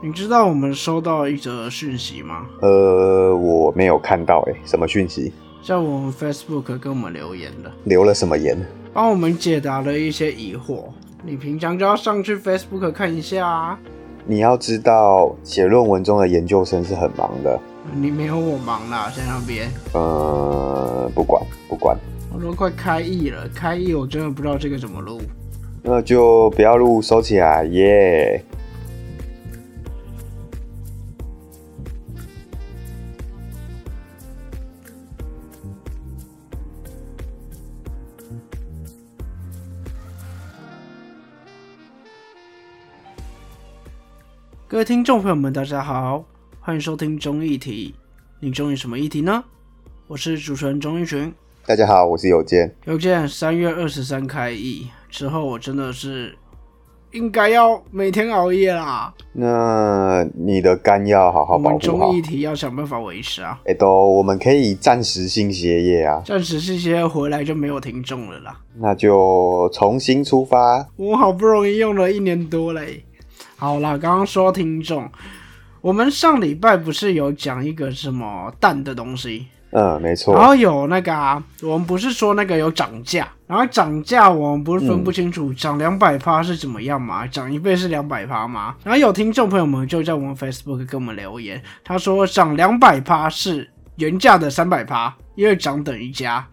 你知道我们收到一则讯息吗？呃，我没有看到诶，什么讯息？在我们 Facebook 跟我们留言的，留了什么言？帮我们解答了一些疑惑。你平常就要上去 Facebook 看一下啊。你要知道，写论文中的研究生是很忙的。你没有我忙啦，在那边。呃，不管不管。我都快开译了，开译我真的不知道这个怎么录。那就不要录，收起来，耶。各位听众朋友们，大家好，欢迎收听中议题。你中意什么议题呢？我是主持人钟一群。大家好，我是有健。有健，三月二十三开议之后，我真的是应该要每天熬夜啦。那你的肝要好好保护好。我们中议题要想办法维持啊。哎，都，我们可以暂时性歇业啊。暂时性歇业回来就没有听众了啦。那就重新出发。我好不容易用了一年多嘞。好啦，刚刚说听众，我们上礼拜不是有讲一个什么蛋的东西？嗯，没错。然后有那个啊，我们不是说那个有涨价，然后涨价我们不是分不清楚涨两百趴是怎么样嘛？涨一倍是两百趴吗？然后有听众朋友们就在我们 Facebook 跟我们留言，他说涨两百趴是原价的三百趴，因为涨等于加，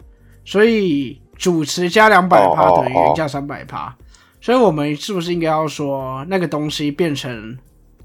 所以主持加两百趴等于原价三百趴。所以我们是不是应该要说那个东西变成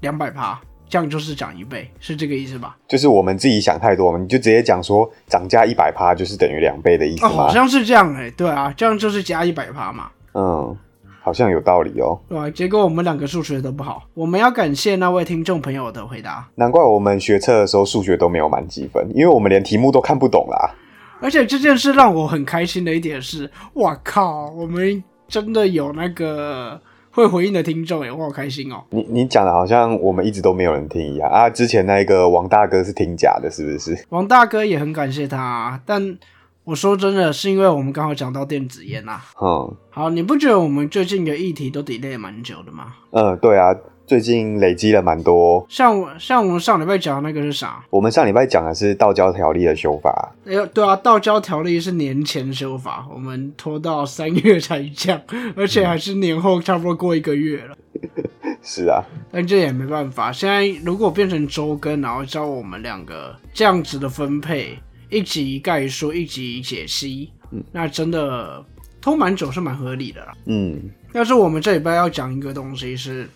两百趴，这样就是涨一倍，是这个意思吧？就是我们自己想太多，我们就直接讲说涨价一百趴就是等于两倍的意思哦？好像是这样哎，对啊，这样就是加一百趴嘛。嗯，好像有道理哦。对，结果我们两个数学都不好，我们要感谢那位听众朋友的回答。难怪我们学测的时候数学都没有满积分，因为我们连题目都看不懂啦。而且这件事让我很开心的一点是，哇靠，我们。真的有那个会回应的听众哎，我好开心哦！你你讲的好像我们一直都没有人听一样啊！之前那个王大哥是听假的，是不是？王大哥也很感谢他，但我说真的是因为我们刚好讲到电子烟呐。嗯，好，你不觉得我们最近的议题都 delay 蛮久的吗？嗯，对啊。最近累积了蛮多，像我像我们上礼拜讲的那个是啥？我们上礼拜讲的是道教条例的修法。哎呦，对啊，道教条例是年前修法，我们拖到三月才讲，而且还是年后，差不多过一个月了。是啊，但这也没办法。现在如果变成周更，然后教我们两个这样子的分配，一集概述，一集解析，嗯，那真的拖蛮久是蛮合理的啦。嗯，但是我们这礼拜要讲一个东西是。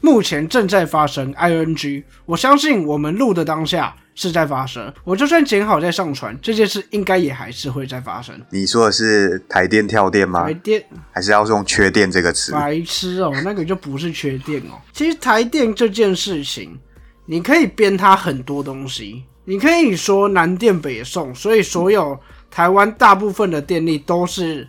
目前正在发生，ing，我相信我们录的当下是在发生。我就算剪好再上传，这件事应该也还是会在发生。你说的是台电跳电吗？台电还是要用缺电这个词？白痴哦，那个就不是缺电哦。其实台电这件事情，你可以编它很多东西。你可以说南电北送，所以所有台湾大部分的电力都是。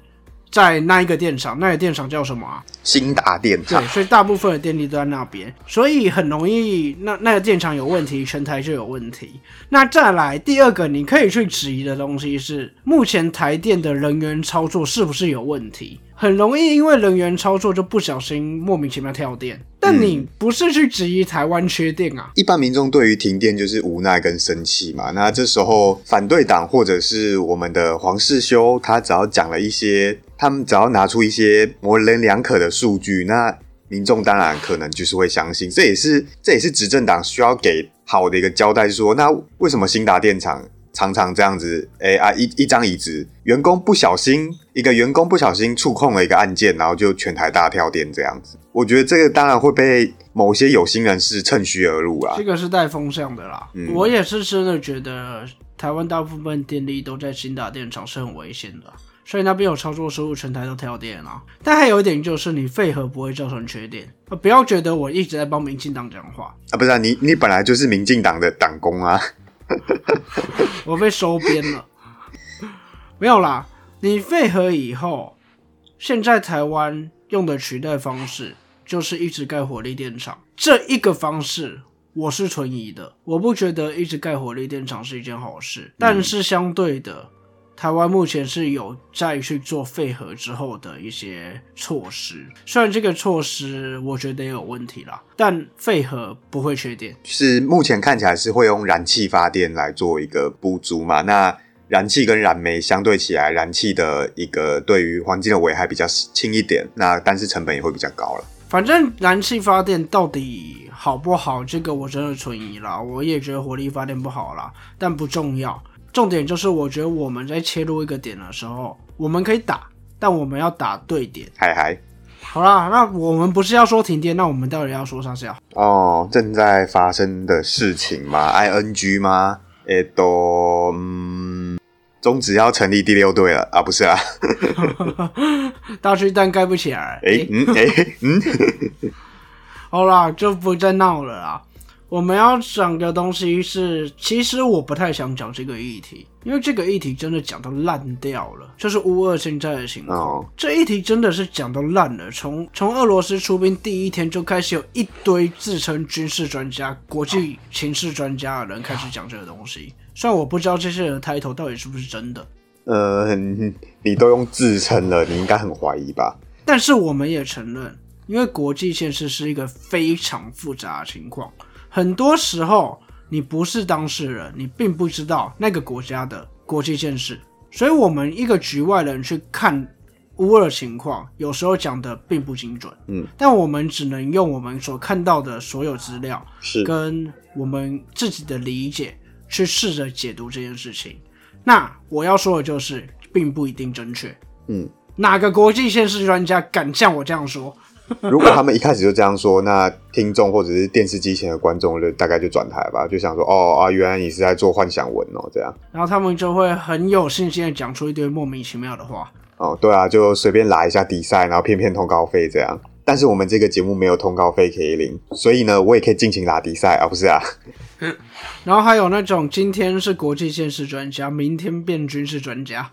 在那一个电厂，那个电厂叫什么啊？新达电厂。对，所以大部分的电力都在那边，所以很容易，那那个电厂有问题，全台就有问题。那再来第二个，你可以去质疑的东西是，目前台电的人员操作是不是有问题？很容易因为人员操作就不小心莫名其妙跳电，但你不是去质疑台湾缺电啊？一般民众对于停电就是无奈跟生气嘛。那这时候反对党或者是我们的黄世修，他只要讲了一些，他们只要拿出一些模棱两可的数据，那民众当然可能就是会相信。这也是这也是执政党需要给好的一个交代，说那为什么新达电厂？常常这样子，哎啊，一一张椅子，员工不小心，一个员工不小心触控了一个按键，然后就全台大跳电这样子。我觉得这个当然会被某些有心人士趁虚而入啊。这个是带风向的啦。我也是真的觉得台湾大部分电力都在新打电厂是很危险的，所以那边有操作失误，全台都跳电啊。但还有一点就是你废核不会造成缺电，不要觉得我一直在帮民进党讲话啊，不是啊你你本来就是民进党的党工啊。我被收编了，没有啦。你废核以后，现在台湾用的取代方式就是一直盖火力电厂。这一个方式我是存疑的，我不觉得一直盖火力电厂是一件好事。但是相对的，台湾目前是有在去做废核之后的一些措施，虽然这个措施我觉得也有问题啦，但废核不会缺电。是目前看起来是会用燃气发电来做一个补足嘛？那燃气跟燃煤相对起来，燃气的一个对于环境的危害比较轻一点，那但是成本也会比较高了。反正燃气发电到底好不好，这个我真的存疑啦。我也觉得火力发电不好啦，但不重要。重点就是，我觉得我们在切入一个点的时候，我们可以打，但我们要打对点。嗨嗨，好啦，那我们不是要说停电，那我们到底要说啥子啊？哦，正在发生的事情吗？ing 吗？诶，都嗯，中职要成立第六队了啊？不是啊，大巨蛋盖不起来。诶，嗯，诶，嗯，好啦，就不再闹了啦。我们要讲的东西是，其实我不太想讲这个议题，因为这个议题真的讲到烂掉了，就是乌俄现在的情况。这议题真的是讲到烂了，从从俄罗斯出兵第一天就开始有一堆自称军事专家、国际情势专家的人开始讲这个东西。虽然我不知道这些人的抬头到底是不是真的，呃，你都用自称了，你应该很怀疑吧？但是我们也承认，因为国际现实是一个非常复杂的情况。很多时候，你不是当事人，你并不知道那个国家的国际现实，所以，我们一个局外人去看乌尔情况，有时候讲的并不精准。嗯，但我们只能用我们所看到的所有资料，是跟我们自己的理解去试着解读这件事情。那我要说的就是，并不一定正确。嗯，哪个国际现实专家敢像我这样说？如果他们一开始就这样说，那听众或者是电视机前的观众就大概就转台吧，就想说哦啊，原来你是在做幻想文哦，这样，然后他们就会很有信心的讲出一堆莫名其妙的话。哦，对啊，就随便拉一下比赛，然后骗骗通告费这样。但是我们这个节目没有通告费可以领，所以呢，我也可以尽情拉比赛啊，不是啊。然后还有那种今天是国际现实专家，明天变军事专家。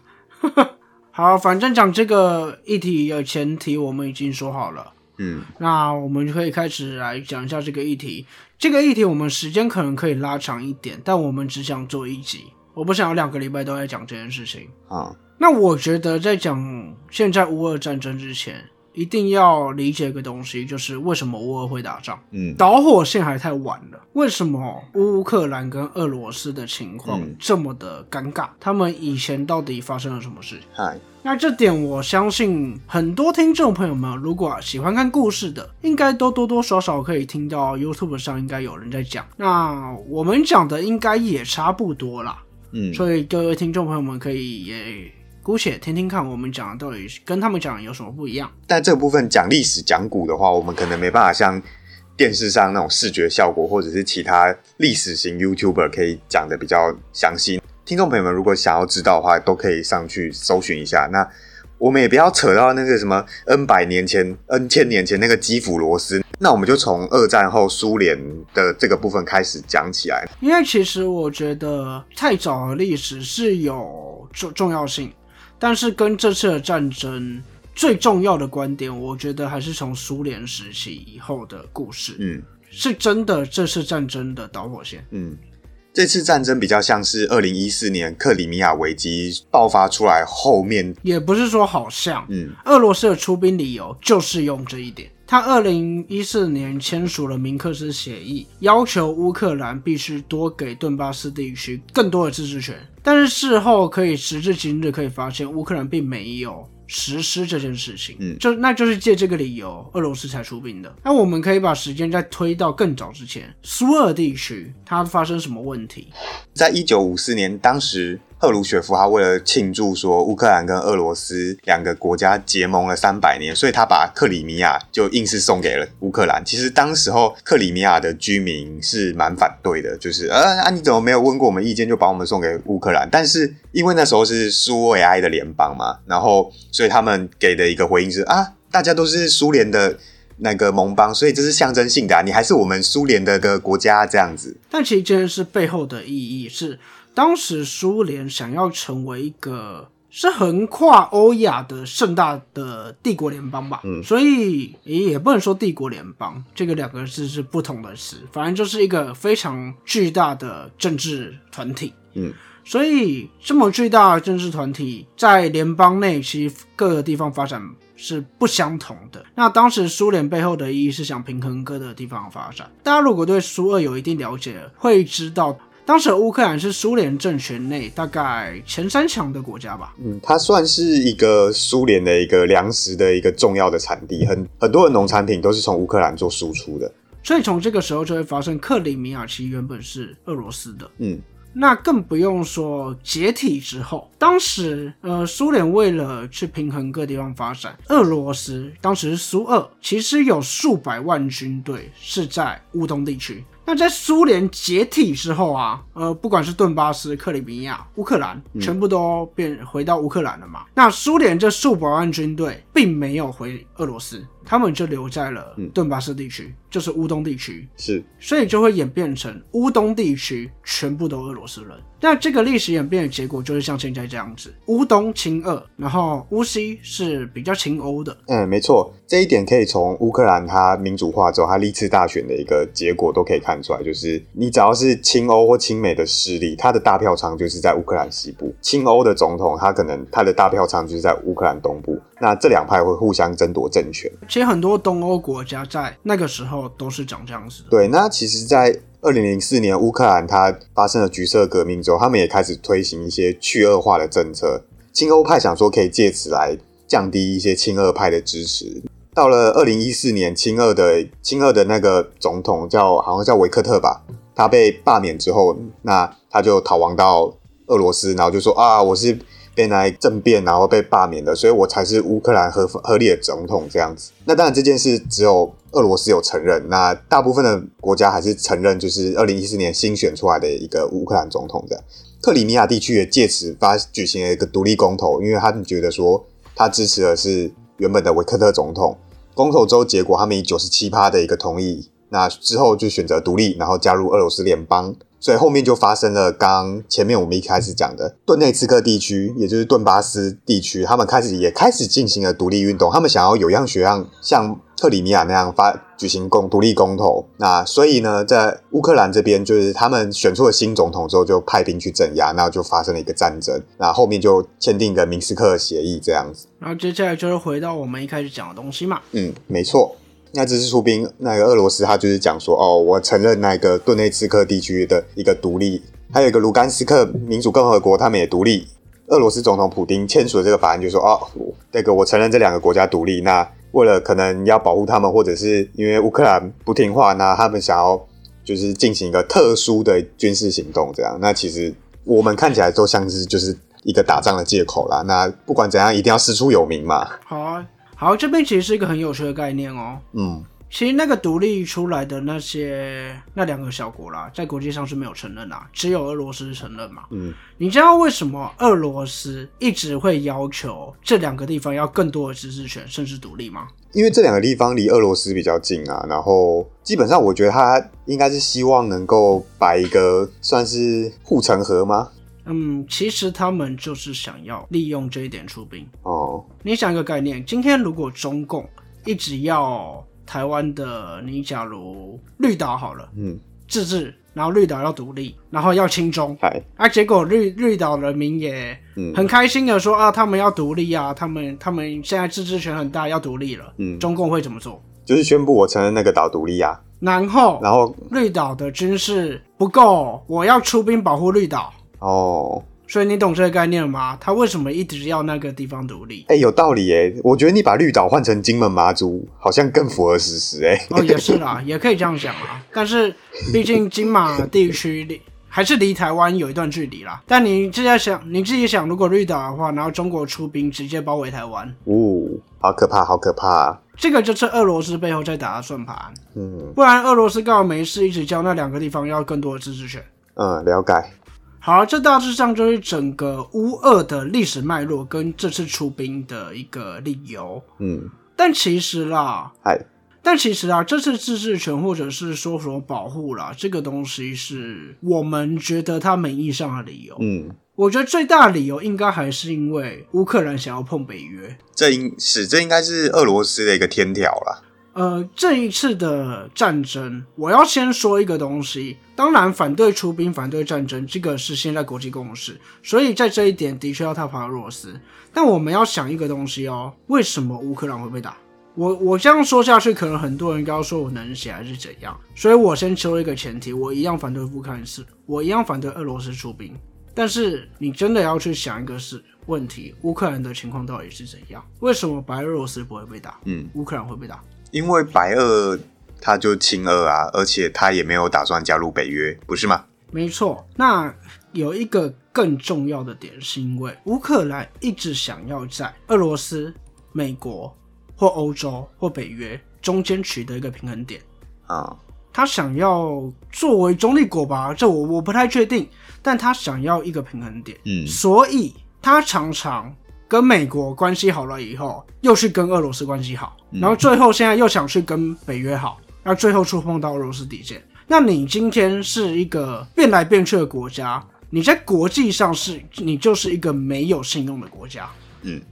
好，反正讲这个议题有前提我们已经说好了。嗯，那我们就可以开始来讲一下这个议题。这个议题我们时间可能可以拉长一点，但我们只想做一集，我不想要两个礼拜都在讲这件事情啊。那我觉得在讲现在乌俄战争之前。一定要理解一个东西，就是为什么乌俄会打仗？嗯，导火线还太晚了。为什么乌克兰跟俄罗斯的情况这么的尴尬？他们以前到底发生了什么事？嗨，那这点我相信很多听众朋友们，如果喜欢看故事的，应该都多多少少可以听到 YouTube 上应该有人在讲。那我们讲的应该也差不多啦。嗯，所以各位听众朋友们可以也。姑且听听看，我们讲的到底跟他们讲的有什么不一样？但这部分讲历史、讲古的话，我们可能没办法像电视上那种视觉效果，或者是其他历史型 YouTuber 可以讲的比较详细。听众朋友们，如果想要知道的话，都可以上去搜寻一下。那我们也不要扯到那个什么 N 百年前、N 千年前那个基辅罗斯，那我们就从二战后苏联的这个部分开始讲起来。因为其实我觉得太早的历史是有重重要性。但是跟这次的战争最重要的观点，我觉得还是从苏联时期以后的故事，嗯，是真的这次战争的导火线，嗯，这次战争比较像是二零一四年克里米亚危机爆发出来后面，也不是说好像，嗯，俄罗斯的出兵理由就是用这一点。他二零一四年签署了明克斯协议，要求乌克兰必须多给顿巴斯地区更多的自治权。但是事后可以时至今日可以发现，乌克兰并没有。实施这件事情，嗯，就那就是借这个理由，俄罗斯才出兵的。那我们可以把时间再推到更早之前，苏俄地区它发生什么问题？在一九五四年，当时赫鲁雪夫他为了庆祝说乌克兰跟俄罗斯两个国家结盟了三百年，所以他把克里米亚就硬是送给了乌克兰。其实当时候克里米亚的居民是蛮反对的，就是呃啊你怎么没有问过我们意见就把我们送给乌克兰？但是因为那时候是苏维埃的联邦嘛，然后。所以他们给的一个回应是啊，大家都是苏联的那个盟邦，所以这是象征性的，你还是我们苏联的个国家这样子。但其实这件事背后的意义是，当时苏联想要成为一个是横跨欧亚的盛大的帝国联邦吧，嗯，所以也不能说帝国联邦这个两个字是不同的词，反正就是一个非常巨大的政治团体，嗯。所以这么巨大的政治团体在联邦内，其实各个地方发展是不相同的。那当时苏联背后的意义是想平衡各个地方的发展。大家如果对苏俄有一定了解，会知道当时的乌克兰是苏联政权内大概前三强的国家吧。嗯，它算是一个苏联的一个粮食的一个重要的产地，很很多的农产品都是从乌克兰做输出的。所以从这个时候就会发生克里米亚，其实原本是俄罗斯的。嗯，那更不用说解体之后，当时呃苏联为了去平衡各地方发展，俄罗斯当时苏俄，其实有数百万军队是在乌东地区。那在苏联解体之后啊，呃，不管是顿巴斯、克里米亚、乌克兰，全部都变回到乌克兰了嘛。那苏联这数百万军队并没有回俄罗斯，他们就留在了顿巴斯地区，就是乌东地区。是，所以就会演变成乌东地区全部都俄罗斯人。那这个历史演变的结果就是像现在这样子：乌东亲俄，然后乌西是比较亲欧的。嗯，没错，这一点可以从乌克兰它民主化之后，它历次大选的一个结果都可以看出来，就是你只要是亲欧或亲美的势力，它的大票仓就是在乌克兰西部；亲欧的总统，他可能他的大票仓就是在乌克兰东部。那这两派会互相争夺政权。其实很多东欧国家在那个时候都是长这样子的。对，那其实，在二零零四年乌克兰它发生了橘色革命之后，他们也开始推行一些去恶化的政策。亲欧派想说可以借此来降低一些亲俄派的支持。到了二零一四年，亲俄的亲俄的那个总统叫好像叫维克特吧，他被罢免之后，那他就逃亡到俄罗斯，然后就说啊，我是被来政变，然后被罢免的，所以我才是乌克兰合合理的总统这样子。那当然这件事只有俄罗斯有承认，那大部分的国家还是承认，就是二零一四年新选出来的一个乌克兰总统这样。克里米亚地区也借此发举行了一个独立公投，因为他们觉得说他支持的是原本的维克特总统。公投之后结果，他们以九十七趴的一个同意，那之后就选择独立，然后加入俄罗斯联邦。所以后面就发生了刚前面我们一开始讲的顿内茨克地区，也就是顿巴斯地区，他们开始也开始进行了独立运动，他们想要有样学样，像克里米亚那样发举行公独立公投。那所以呢，在乌克兰这边，就是他们选出了新总统之后，就派兵去镇压，然后就发生了一个战争。那后面就签订一个明斯克协议这样子。然后接下来就是回到我们一开始讲的东西嘛。嗯，没错。那这次出兵，那个俄罗斯他就是讲说，哦，我承认那个顿内茨克地区的一个独立，还有一个卢甘斯克民主共和国，他们也独立。俄罗斯总统普京签署了这个法案，就说，哦，那个我承认这两个国家独立。那为了可能要保护他们，或者是因为乌克兰不听话，那他们想要就是进行一个特殊的军事行动，这样。那其实我们看起来都像是就是一个打仗的借口啦。那不管怎样，一定要师出有名嘛。好啊。好，这边其实是一个很有趣的概念哦。嗯，其实那个独立出来的那些那两个小国啦，在国际上是没有承认啦，只有俄罗斯承认嘛。嗯，你知道为什么俄罗斯一直会要求这两个地方要更多的自治权，甚至独立吗？因为这两个地方离俄罗斯比较近啊，然后基本上我觉得他应该是希望能够摆一个算是护城河吗？嗯，其实他们就是想要利用这一点出兵哦。你想一个概念，今天如果中共一直要台湾的，你假如绿岛好了，嗯，自治，然后绿岛要独立，然后要亲中，哎，啊，结果绿绿岛人民也很开心的说啊，他们要独立啊，他们他们现在自治权很大，要独立了，嗯，中共会怎么做？就是宣布我承认那个岛独立啊，然后然后绿岛的军事不够，我要出兵保护绿岛。哦，所以你懂这个概念了吗？他为什么一直要那个地方独立？哎，有道理哎，我觉得你把绿岛换成金门马祖，好像更符合事实哎。哦，也是啦，也可以这样想啊。但是毕竟金马地区离还是离台湾有一段距离啦。但你自己想，你自己想，如果绿岛的话，然后中国出兵直接包围台湾，哦，好可怕，好可怕。这个就是俄罗斯背后在打的算盘。嗯，不然俄罗斯干嘛没事一直叫那两个地方要更多的自治权？嗯，了解。好，这大致上就是整个乌俄的历史脉络跟这次出兵的一个理由。嗯，但其实啦，哎，但其实啊，这次自治权或者是说什么保护啦，这个东西是我们觉得它名义上的理由。嗯，我觉得最大的理由应该还是因为乌克兰想要碰北约。这应是这应该是俄罗斯的一个天条啦。呃，这一次的战争，我要先说一个东西。当然，反对出兵、反对战争，这个是现在国际共识。所以在这一点，的确要踏伐俄罗斯。但我们要想一个东西哦，为什么乌克兰会被打？我我这样说下去，可能很多人要说我能写还是怎样。所以我先求一个前提，我一样反对乌克兰是，我一样反对俄罗斯出兵。但是你真的要去想一个事问题，乌克兰的情况到底是怎样？为什么白俄罗斯不会被打？嗯，乌克兰会被打？因为白俄他就亲俄啊，而且他也没有打算加入北约，不是吗？没错。那有一个更重要的点，是因为乌克兰一直想要在俄罗斯、美国或欧洲或北约中间取得一个平衡点啊。他想要作为中立国吧，这我我不太确定，但他想要一个平衡点。嗯，所以他常常。跟美国关系好了以后，又去跟俄罗斯关系好，然后最后现在又想去跟北约好，那最后触碰到俄罗斯底线。那你今天是一个变来变去的国家，你在国际上是你就是一个没有信用的国家。嗯，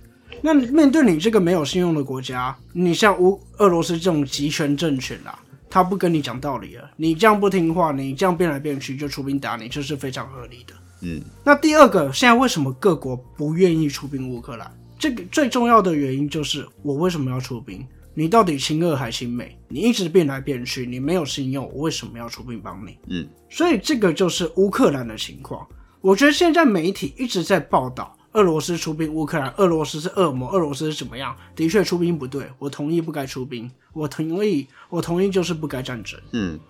那面对你这个没有信用的国家，你像乌俄罗斯这种集权政权啦，他不跟你讲道理了，你这样不听话，你这样变来变去就出兵打你，这是非常合理的。嗯，那第二个，现在为什么各国不愿意出兵乌克兰？这个最重要的原因就是我为什么要出兵？你到底亲俄还亲美？你一直变来变去，你没有信用，我为什么要出兵帮你？嗯，所以这个就是乌克兰的情况。我觉得现在媒体一直在报道俄罗斯出兵乌克兰，俄罗斯是恶魔，俄罗斯是怎么样？的确出兵不对，我同意不该出兵，我同意，我同意就是不该战争。嗯，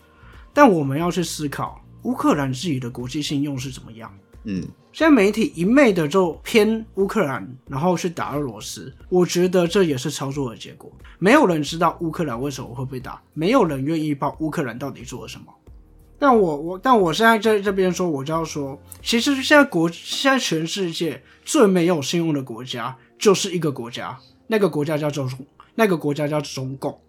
但我们要去思考乌克兰自己的国际信用是怎么样。嗯，现在媒体一昧的就偏乌克兰，然后去打俄罗斯，我觉得这也是操作的结果。没有人知道乌克兰为什么会被打，没有人愿意报乌克兰到底做了什么。但我我但我现在在这边说，我就要说，其实现在国现在全世界最没有信用的国家就是一个国家，那个国家叫中那个国家叫中共。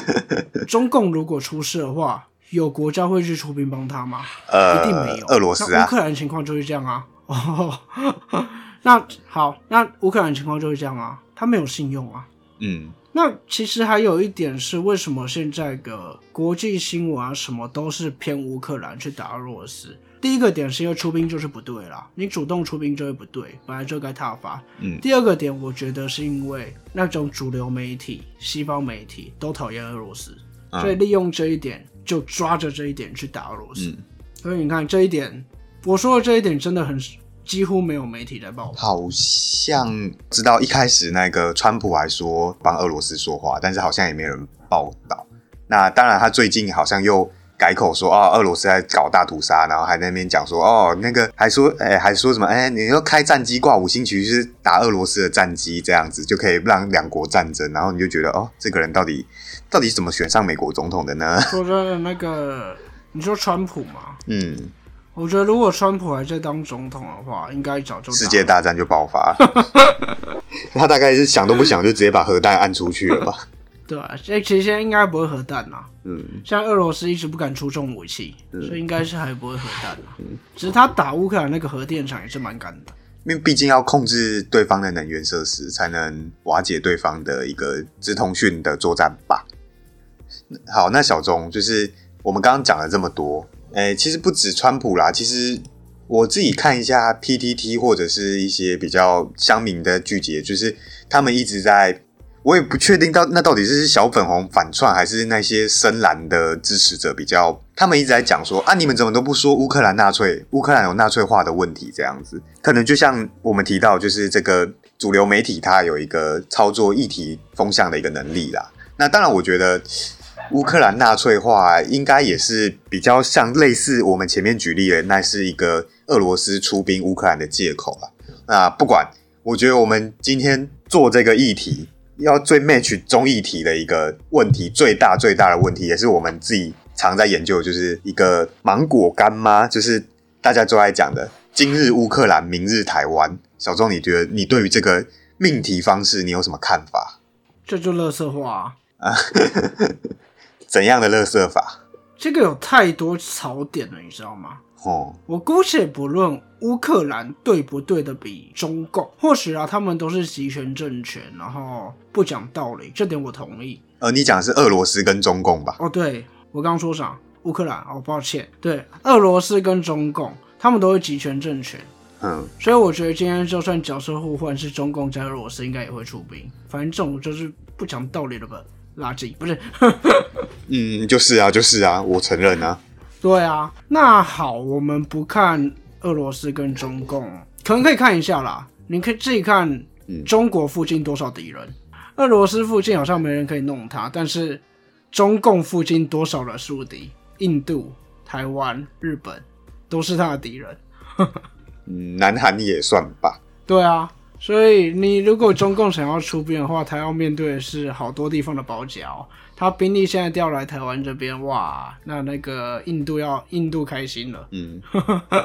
中共如果出事的话。有国家会去出兵帮他吗？呃，一定没有。俄罗斯啊，乌克兰情况就是这样啊。哦，那好，那乌克兰情况就是这样啊，他没有信用啊。嗯，那其实还有一点是，为什么现在的国际新闻啊什么都是偏乌克兰去打俄罗斯？第一个点是因为出兵就是不对啦，你主动出兵就会不对，本来就该踏伐。嗯。第二个点，我觉得是因为那种主流媒体、西方媒体都讨厌俄罗斯，所以利用这一点。就抓着这一点去打俄罗斯，所以你看这一点，我说的这一点真的很几乎没有媒体在报道。好像知道一开始那个川普还说帮俄罗斯说话，但是好像也没人报道。那当然，他最近好像又改口说啊，俄罗斯在搞大屠杀，然后还在那边讲说哦，那个还说哎，还说什么哎，你要开战机挂五星旗是打俄罗斯的战机，这样子就可以让两国战争，然后你就觉得哦，这个人到底。到底是怎么选上美国总统的呢？说真的，那个你说川普嘛？嗯，我觉得如果川普还在当总统的话，应该早就世界大战就爆发。他大概是想都不想就直接把核弹按出去了吧？对啊，这其实现在应该不会核弹啦。嗯，像俄罗斯一直不敢出重武器，所以应该是还不会核弹啦。嗯，只是他打乌克兰那个核电厂也是蛮敢的。因为毕竟要控制对方的能源设施，才能瓦解对方的一个直通讯的作战吧。好，那小钟就是我们刚刚讲了这么多，诶，其实不止川普啦，其实我自己看一下 PTT 或者是一些比较乡民的聚集，就是他们一直在，我也不确定到那到底是小粉红反串，还是那些深蓝的支持者比较，他们一直在讲说啊，你们怎么都不说乌克兰纳粹，乌克兰有纳粹化的问题这样子，可能就像我们提到，就是这个主流媒体它有一个操作议题风向的一个能力啦。那当然，我觉得。乌克兰纳粹化应该也是比较像类似我们前面举例的，那是一个俄罗斯出兵乌克兰的借口了。那不管，我觉得我们今天做这个议题，要最 match 中议题的一个问题，最大最大的问题，也是我们自己常在研究，就是一个芒果干妈？就是大家都爱讲的“今日乌克兰，明日台湾”。小钟，你觉得你对于这个命题方式，你有什么看法？这就乐色化啊！怎样的乐色法？这个有太多槽点了，你知道吗？哦，我姑且不论乌克兰对不对的比中共，或许啊，他们都是集权政权，然后不讲道理，这点我同意。呃，你讲的是俄罗斯跟中共吧？哦，对我刚刚说啥？乌克兰哦，抱歉，对，俄罗斯跟中共，他们都是集权政权，嗯，所以我觉得今天就算角色互换是中共加俄罗斯，应该也会出兵。反正这种就是不讲道理的吧，垃圾不是？嗯，就是啊，就是啊，我承认啊。对啊，那好，我们不看俄罗斯跟中共，可能可以看一下啦。你可以自己看中国附近多少敌人，俄罗斯附近好像没人可以弄他，但是中共附近多少的宿敌？印度、台湾、日本都是他的敌人。嗯，南韩也算吧。对啊，所以你如果中共想要出兵的话，他要面对的是好多地方的包夹哦。他兵力现在调来台湾这边，哇，那那个印度要印度开心了。嗯，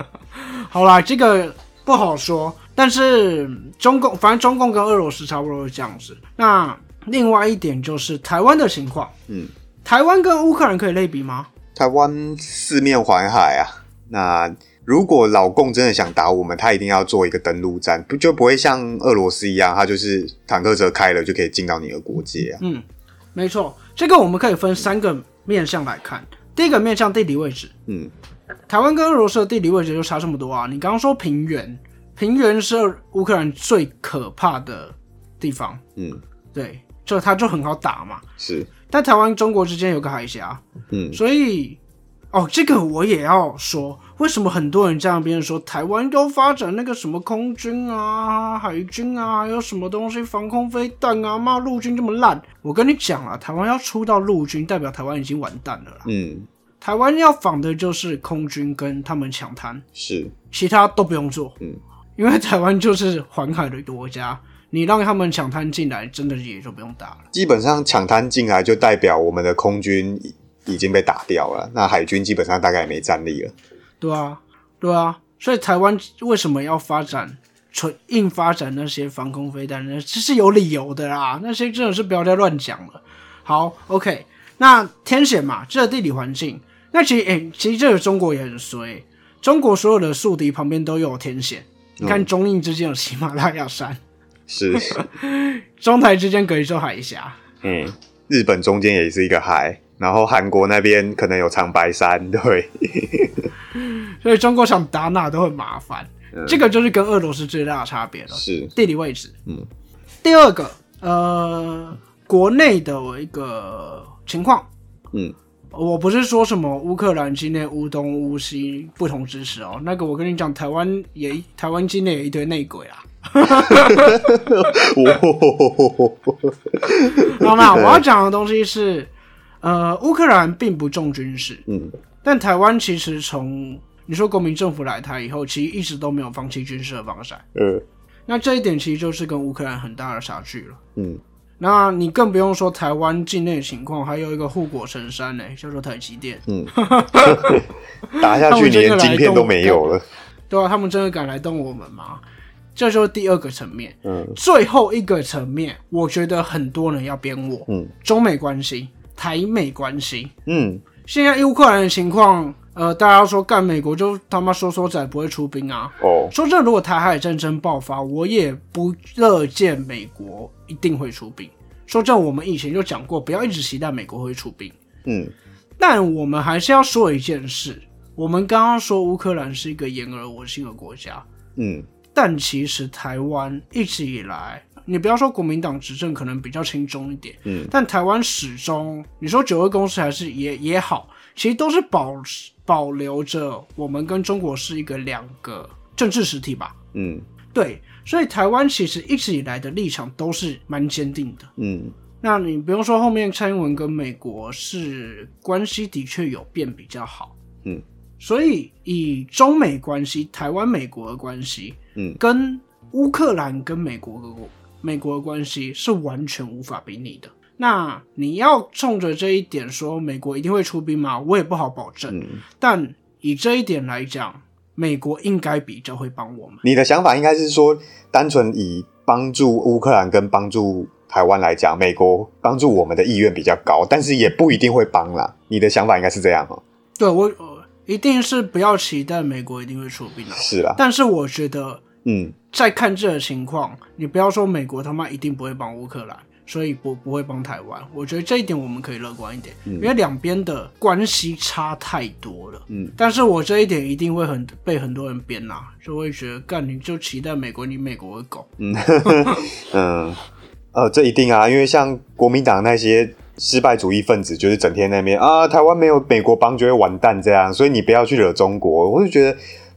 好啦，这个不好说，但是中共反正中共跟俄罗斯差不多是这样子。那另外一点就是台湾的情况，嗯，台湾跟乌克兰可以类比吗？台湾四面环海啊，那如果老共真的想打我们，他一定要做一个登陆战，不就不会像俄罗斯一样，他就是坦克车开了就可以进到你的国界啊。嗯，没错，这个我们可以分三个面向来看。第一个面向地理位置，嗯，台湾跟俄罗斯的地理位置就差这么多啊！你刚刚说平原，平原是乌克兰最可怕的地方，嗯，对，就它就很好打嘛。是，但台湾中国之间有个海峡，嗯，所以哦，这个我也要说，为什么很多人这样边说台湾要发展那个什么空军啊、海军啊，还有什么东西防空飞弹啊？骂陆军这么烂，我跟你讲啊，台湾要出到陆军，代表台湾已经完蛋了啦。嗯，台湾要防的就是空军跟他们抢滩，是，其他都不用做。嗯，因为台湾就是环海的国家，你让他们抢滩进来，真的也就不用打了。基本上抢滩进来就代表我们的空军已已经被打掉了，那海军基本上大概也没战力了。对啊，对啊，所以台湾为什么要发展纯硬发展那些防空飞弹呢？这是有理由的啦，那些真的是不要再乱讲了。好，OK，那天险嘛，这个地理环境，那其实诶、其实这个中国也很衰，中国所有的宿敌旁边都有天险。你看中印之间有喜马拉雅山，是，中台之间隔一座海峡，嗯，日本中间也是一个海，然后韩国那边可能有长白山，对，所以中国想打哪都很麻烦。这个就是跟俄罗斯最大的差别了。是，地理位置。嗯，第二个，呃，国内的一个情况，嗯，我不是说什么乌克兰境内乌东乌西不同支持哦，那个我跟你讲，台湾也台湾境内有一堆内鬼啊。好那我要讲的东西是，呃，乌克兰并不重军事，嗯，但台湾其实从你说国民政府来台以后，其实一直都没有放弃军事的防晒，嗯，那这一点其实就是跟乌克兰很大的差距了。嗯，那你更不用说台湾境内的情况，还有一个护国神山呢，叫做台积电。嗯，打下去你连晶片都没有了。对啊，他们真的敢来动我们吗？这就是第二个层面。嗯，最后一个层面，我觉得很多人要编我。嗯，中美关系、台美关系，嗯，现在乌克兰的情况，呃，大家说干美国就他妈说说仔不会出兵啊。哦，说真的，如果台海战争爆发，我也不乐见美国一定会出兵。说真的，我们以前就讲过，不要一直期待美国会出兵。嗯，但我们还是要说一件事：我们刚刚说乌克兰是一个言而无信的国家，嗯，但其实台湾一直以来，你不要说国民党执政可能比较轻松一点，嗯，但台湾始终，你说九二共识还是也也好，其实都是保保留着我们跟中国是一个两个政治实体吧。嗯，对，所以台湾其实一直以来的立场都是蛮坚定的。嗯，那你不用说后面蔡英文跟美国是关系的确有变比较好，嗯，所以以中美关系、台湾美国的关系，嗯，跟乌克兰跟美国的美国的关系是完全无法比拟的。那你要冲着这一点说美国一定会出兵吗？我也不好保证。嗯但以这一点来讲，美国应该比较会帮我们。你的想法应该是说，单纯以帮助乌克兰跟帮助台湾来讲，美国帮助我们的意愿比较高，但是也不一定会帮啦。你的想法应该是这样哦、对我、呃一定是不要期待美国一定会出兵啊。是啦，但是我觉得嗯，再看这个情况，你不要说美国他妈一定不会帮乌克兰，所以不不会帮台湾。我觉得这一点我们可以乐观一点，因为两边的关系差太多了。嗯，但是我这一点一定会很被很多人编呐、就会觉得干你就期待美国，你美国的狗。嗯，呃，这一定啊，因为像国民党那些失败主义分子，就是整天那边啊，台湾没有美国帮就会完蛋这样，所以你不要去惹中国。我就觉得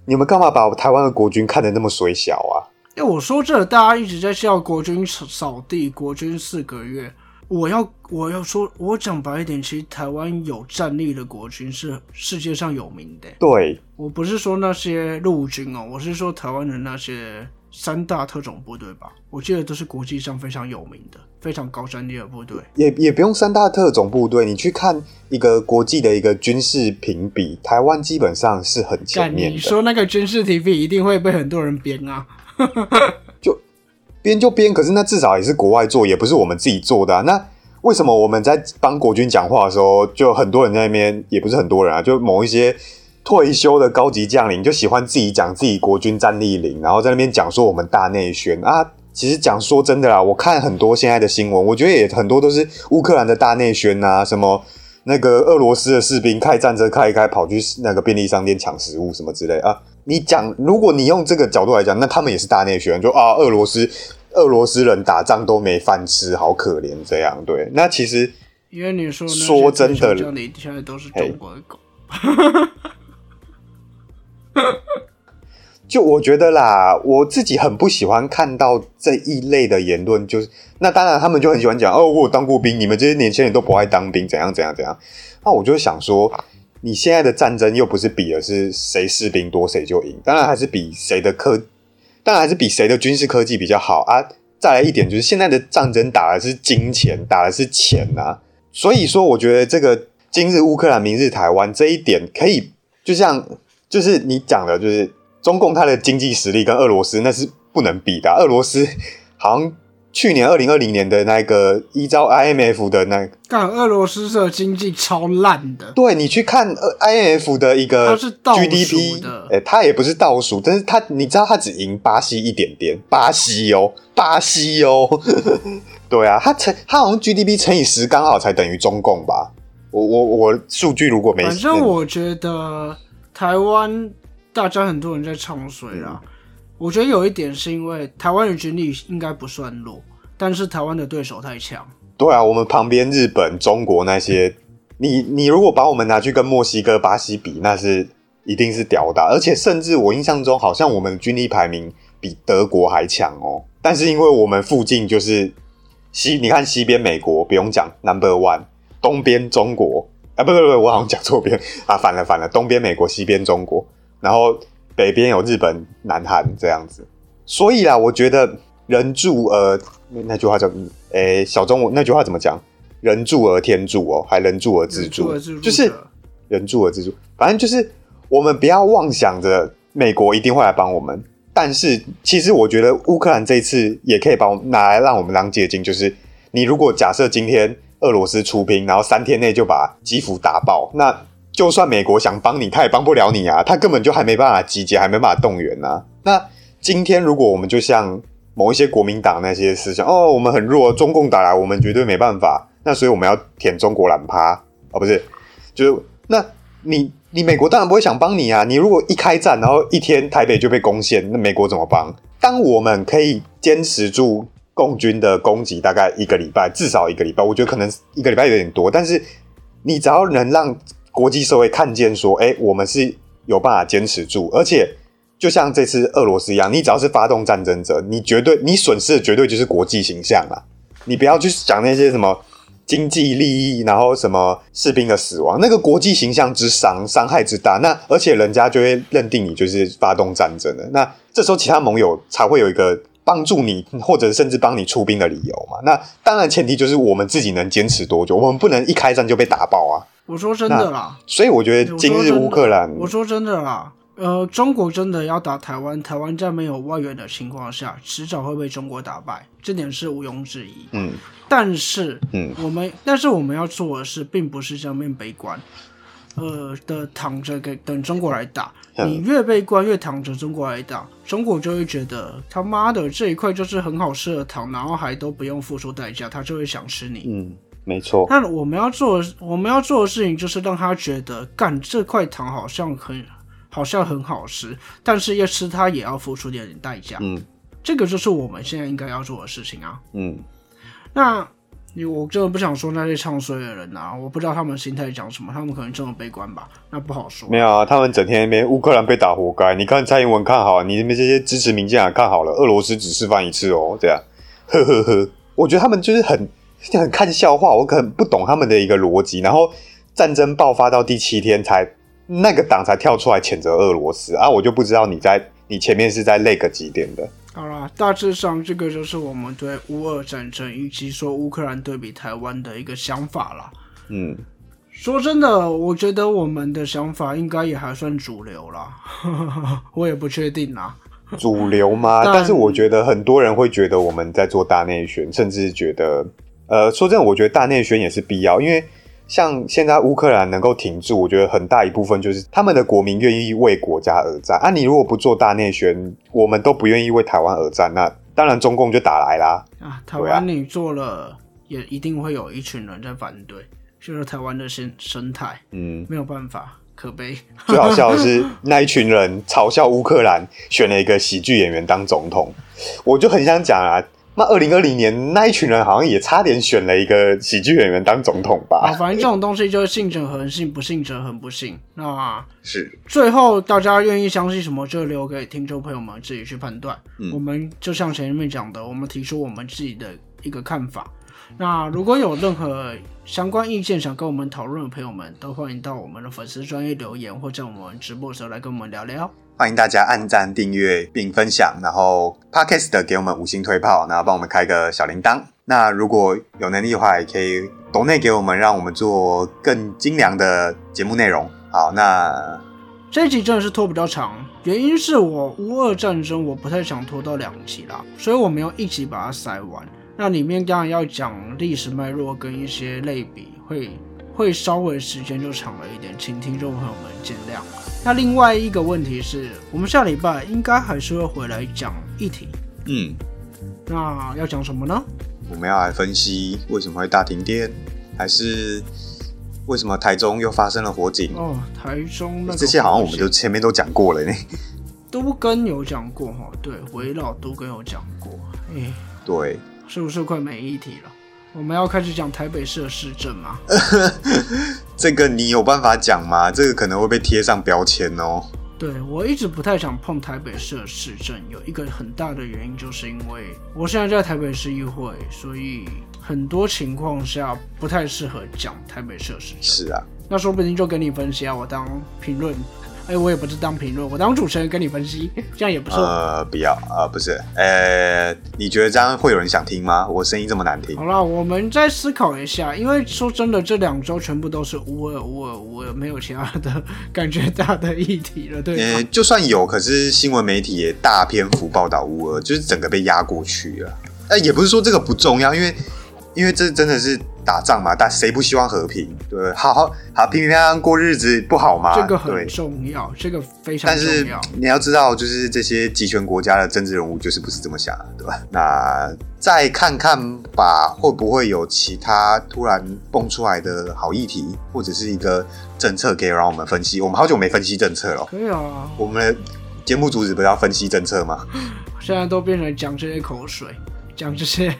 你们干嘛把台湾的国军看得那么水小啊？因为我说这，大家一直在笑国军扫地，国军四个月。我要我要说，我讲白一点，其实台湾有战力的国军是世界上有名的。对，我不是说那些陆军哦，我是说台湾的那些三大特种部队吧。我记得都是国际上非常有名的、非常高战力的部队。也也不用三大特种部队，你去看一个国际的一个军事评比，台湾基本上是很前干，面的。你说那个军事评比一定会被很多人编啊。就编就编，可是那至少也是国外做，也不是我们自己做的啊。那为什么我们在帮国军讲话的时候，就很多人在那边，也不是很多人啊，就某一些退休的高级将领就喜欢自己讲自己国军战力零，然后在那边讲说我们大内宣啊。其实讲说真的啦，我看很多现在的新闻，我觉得也很多都是乌克兰的大内宣啊，什么那个俄罗斯的士兵开战车开一开，跑去那个便利商店抢食物什么之类啊。你讲，如果你用这个角度来讲，那他们也是大内宣，就啊，俄罗斯俄罗斯人打仗都没饭吃，好可怜这样。对，那其实因为你说说真的退休将领现在都是中国的狗。就我觉得啦，我自己很不喜欢看到这一类的言论，就是那当然他们就很喜欢讲哦，我当过兵，你们这些年轻人都不爱当兵，怎样怎样怎样。那我就想说，你现在的战争又不是比的是谁士兵多谁就赢，当然还是比谁的科，当然还是比谁的军事科技比较好啊。再来一点就是现在的战争打的是金钱，打的是钱啊，所以说我觉得这个今日乌克兰，明日台湾这一点可以，就像就是你讲的，就是。中共它的经济实力跟俄罗斯那是不能比的啊、俄罗斯好像去年二零二零年的那个依照 IMF 的那干，俄罗斯的经济超烂的，对你去看呃 IMF 的一个 GDP，的。哎、它也不是倒数，但是它你知道它只赢巴西一点点，巴西哦，巴西哦，对啊，它乘它好像 GDP 乘以十刚好才等于中共吧？我我我数据如果没反正我觉得台湾大家很多人在唱衰啊。我觉得有一点是因为台湾的军力应该不算弱，但是台湾的对手太强。对啊，我们旁边日本、中国那些，你你如果把我们拿去跟墨西哥、巴西比，那是一定是屌的。而且甚至我印象中，好像我们的军力排名比德国还强哦。但是因为我们附近就是西，你看西边美国不用讲，Number One，东边中国啊，不不不，我好像讲错边啊，反了反了，东边美国，西边中国，然后北边有日本、南韩这样子。所以啦，我觉得人助呃那那句话叫诶、小中文那句话怎么讲？人助而天助哦，还人助而自助，就是人助而自助。反正就是我们不要妄想着美国一定会来帮我们，但是其实我觉得乌克兰这一次也可以把我们拿来让我们当借鉴，就是你如果假设今天俄罗斯出兵，然后三天内就把基辅打爆，那就算美国想帮你，他也帮不了你啊，他根本就还没办法集结，还没办法动员啊。那今天如果我们就像某一些国民党那些思想，哦，我们很弱，中共打来我们绝对没办法，那所以我们要舔中国懒趴哦，不是，就是那你你美国当然不会想帮你啊，你如果一开战，然后一天台北就被攻陷，那美国怎么帮？当我们可以坚持住共军的攻击大概一个礼拜，至少一个礼拜，我觉得可能一个礼拜有点多，但是你只要能让国际社会看见说，哎、我们是有办法坚持住，而且就像这次俄罗斯一样，你只要是发动战争者，你绝对你损失的绝对就是国际形象啊！你不要去讲那些什么经济利益，然后什么士兵的死亡，那个国际形象之伤伤害之大，那而且人家就会认定你就是发动战争的，那这时候其他盟友才会有一个帮助你，或者甚至帮你出兵的理由嘛。那当然前提就是我们自己能坚持多久，我们不能一开战就被打爆。我说真的啦，所以我觉得我今日乌克兰，我说真的啦，呃，中国真的要打台湾，台湾在没有外援的情况下，迟早会被中国打败，这点是毋庸置疑。嗯但是，嗯，我们但是我们要做的事，并不是正面悲观，呃的躺着给等中国来打。嗯你越悲观，越躺着中国来打，中国就会觉得他妈的这一块就是很好吃的糖，然后还都不用付出代价，他就会想吃你。嗯，没错，那我们要做的，我们要做的事情就是让他觉得，干这块糖好像很好像很好吃，但是要吃它也要付出点代价。嗯这个就是我们现在应该要做的事情啊。嗯，那你我真的不想说那些唱衰的人啊，我不知道他们心态讲什么，他们可能这么悲观吧，那不好说。没有啊，他们整天那边乌克兰被打活该，你看蔡英文看好，你们这些支持民进党看好了，俄罗斯只示范一次哦，这样，呵呵呵，我觉得他们就是很 很看笑话，我可能不懂他们的一个逻辑，然后战争爆发到第七天才那个党才跳出来谴责俄罗斯啊，我就不知道你在你前面是在累个几点的，好啦，大致上这个就是我们对乌俄战争以及说乌克兰对比台湾的一个想法啦。嗯，说真的，我觉得我们的想法应该也还算主流啦，我也不确定啦。主流吗？但但是我觉得很多人会觉得我们在做大内宣，甚至觉得，呃，说真的，我觉得大内宣也是必要，因为像现在乌克兰能够挺住，我觉得很大一部分就是他们的国民愿意为国家而战。啊，你如果不做大内宣，我们都不愿意为台湾而战，那当然中共就打来啦。啊，台湾你做了，也一定会有一群人在反对，就是台湾的生生态嗯，没有办法，可悲。最好笑的是那一群人嘲笑乌克兰选了一个喜剧演员当总统，我就很想讲啊。那二零二零年那一群人好像也差点选了一个喜剧演员当总统吧？啊，反正这种东西就是信者恒信，不信者恒不信。那是，最后大家愿意相信什么，就留给听众朋友们自己去判断。嗯我们就像前面讲的，我们提出我们自己的一个看法。那如果有任何相关意见想跟我们讨论的朋友们，都欢迎到我们的粉丝专业留言，或在我们直播的时候来跟我们聊聊。欢迎大家按赞、订阅并分享，然后 Podcast 给我们五星推炮，然后帮我们开个小铃铛。那如果有能力的话，也可以抖内给我们，让我们做更精良的节目内容。好，那这一集真的是拖比较长，原因是我乌二战争我不太想拖到两集啦，所以我们要一集把它塞完。那里面当然要讲历史脉络跟一些类比，会会稍微时间就长了一点，请听众朋友们见谅。那另外一个问题是我们下礼拜应该还是会回来讲议题，嗯，那要讲什么呢？我们要来分析为什么会大停电，还是为什么台中又发生了火警？哦，台中那个这些好像我们就前面都讲过了呢。都跟有讲过哈，对，围绕都跟有讲过，诶、对，是不是快没议题了？我们要开始讲台北市的市政吗？这个你有办法讲吗？这个可能会被贴上标签哦。对我一直不太想碰台北市的市政，有一个很大的原因，就是因为我现在在台北市议会，所以很多情况下不太适合讲台北市的市政。是啊，那说不定就跟你分析啊，我当评论，哎，我也不是当评论，我当主持人跟你分析，这样也不错。呃，不要，呃，不是，呃，你觉得这样会有人想听吗？我声音这么难听好，了，我们再思考一下，因为说真的，这两周全部都是乌尔乌尔乌尔，没有其他的感觉大的议题了，对吧？呃，就算有，可是新闻媒体也大篇幅报道乌尔，就是整个被压过去了。呃，也不是说这个不重要，因为因为这真的是打仗嘛，但谁不希望和平？对，好好好平平安安过日子不好吗？这个很。重要，这个非常重要但是。你要知道，就是这些集权国家的政治人物就是不是这么想的，对吧？那再看看吧，会不会有其他突然蹦出来的好议题，或者是一个政策可以让我们分析？我们好久没分析政策了。可以啊，我们的节目主旨不是要分析政策吗？现在都变成讲这些口水，讲这些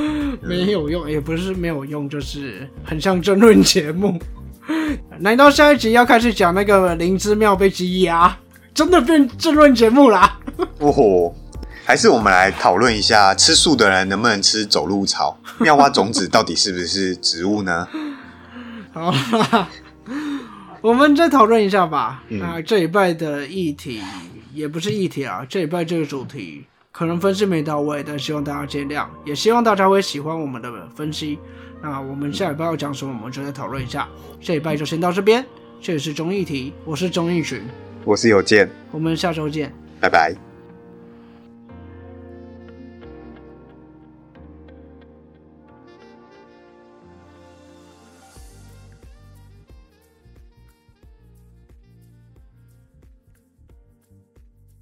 没有用，也不是没有用，就是很像争论节目。难道下一集要开始讲那个灵芝庙被鸡压，真的变争论节目啦？哦吼，还是我们来讨论一下，吃素的人能不能吃走路草？妙蛙种子到底是不是植物呢？好啦，我们再讨论一下吧。嗯那这一拜的议题也不是议题啊，这一拜这个主题可能分析没到位，但希望大家见谅，也希望大家会喜欢我们的分析。那我们下礼拜要讲什么，我们就再讨论一下。这礼拜就先到这边，这里是综艺题，我是钟义群，我是有健，我们下周见。拜拜。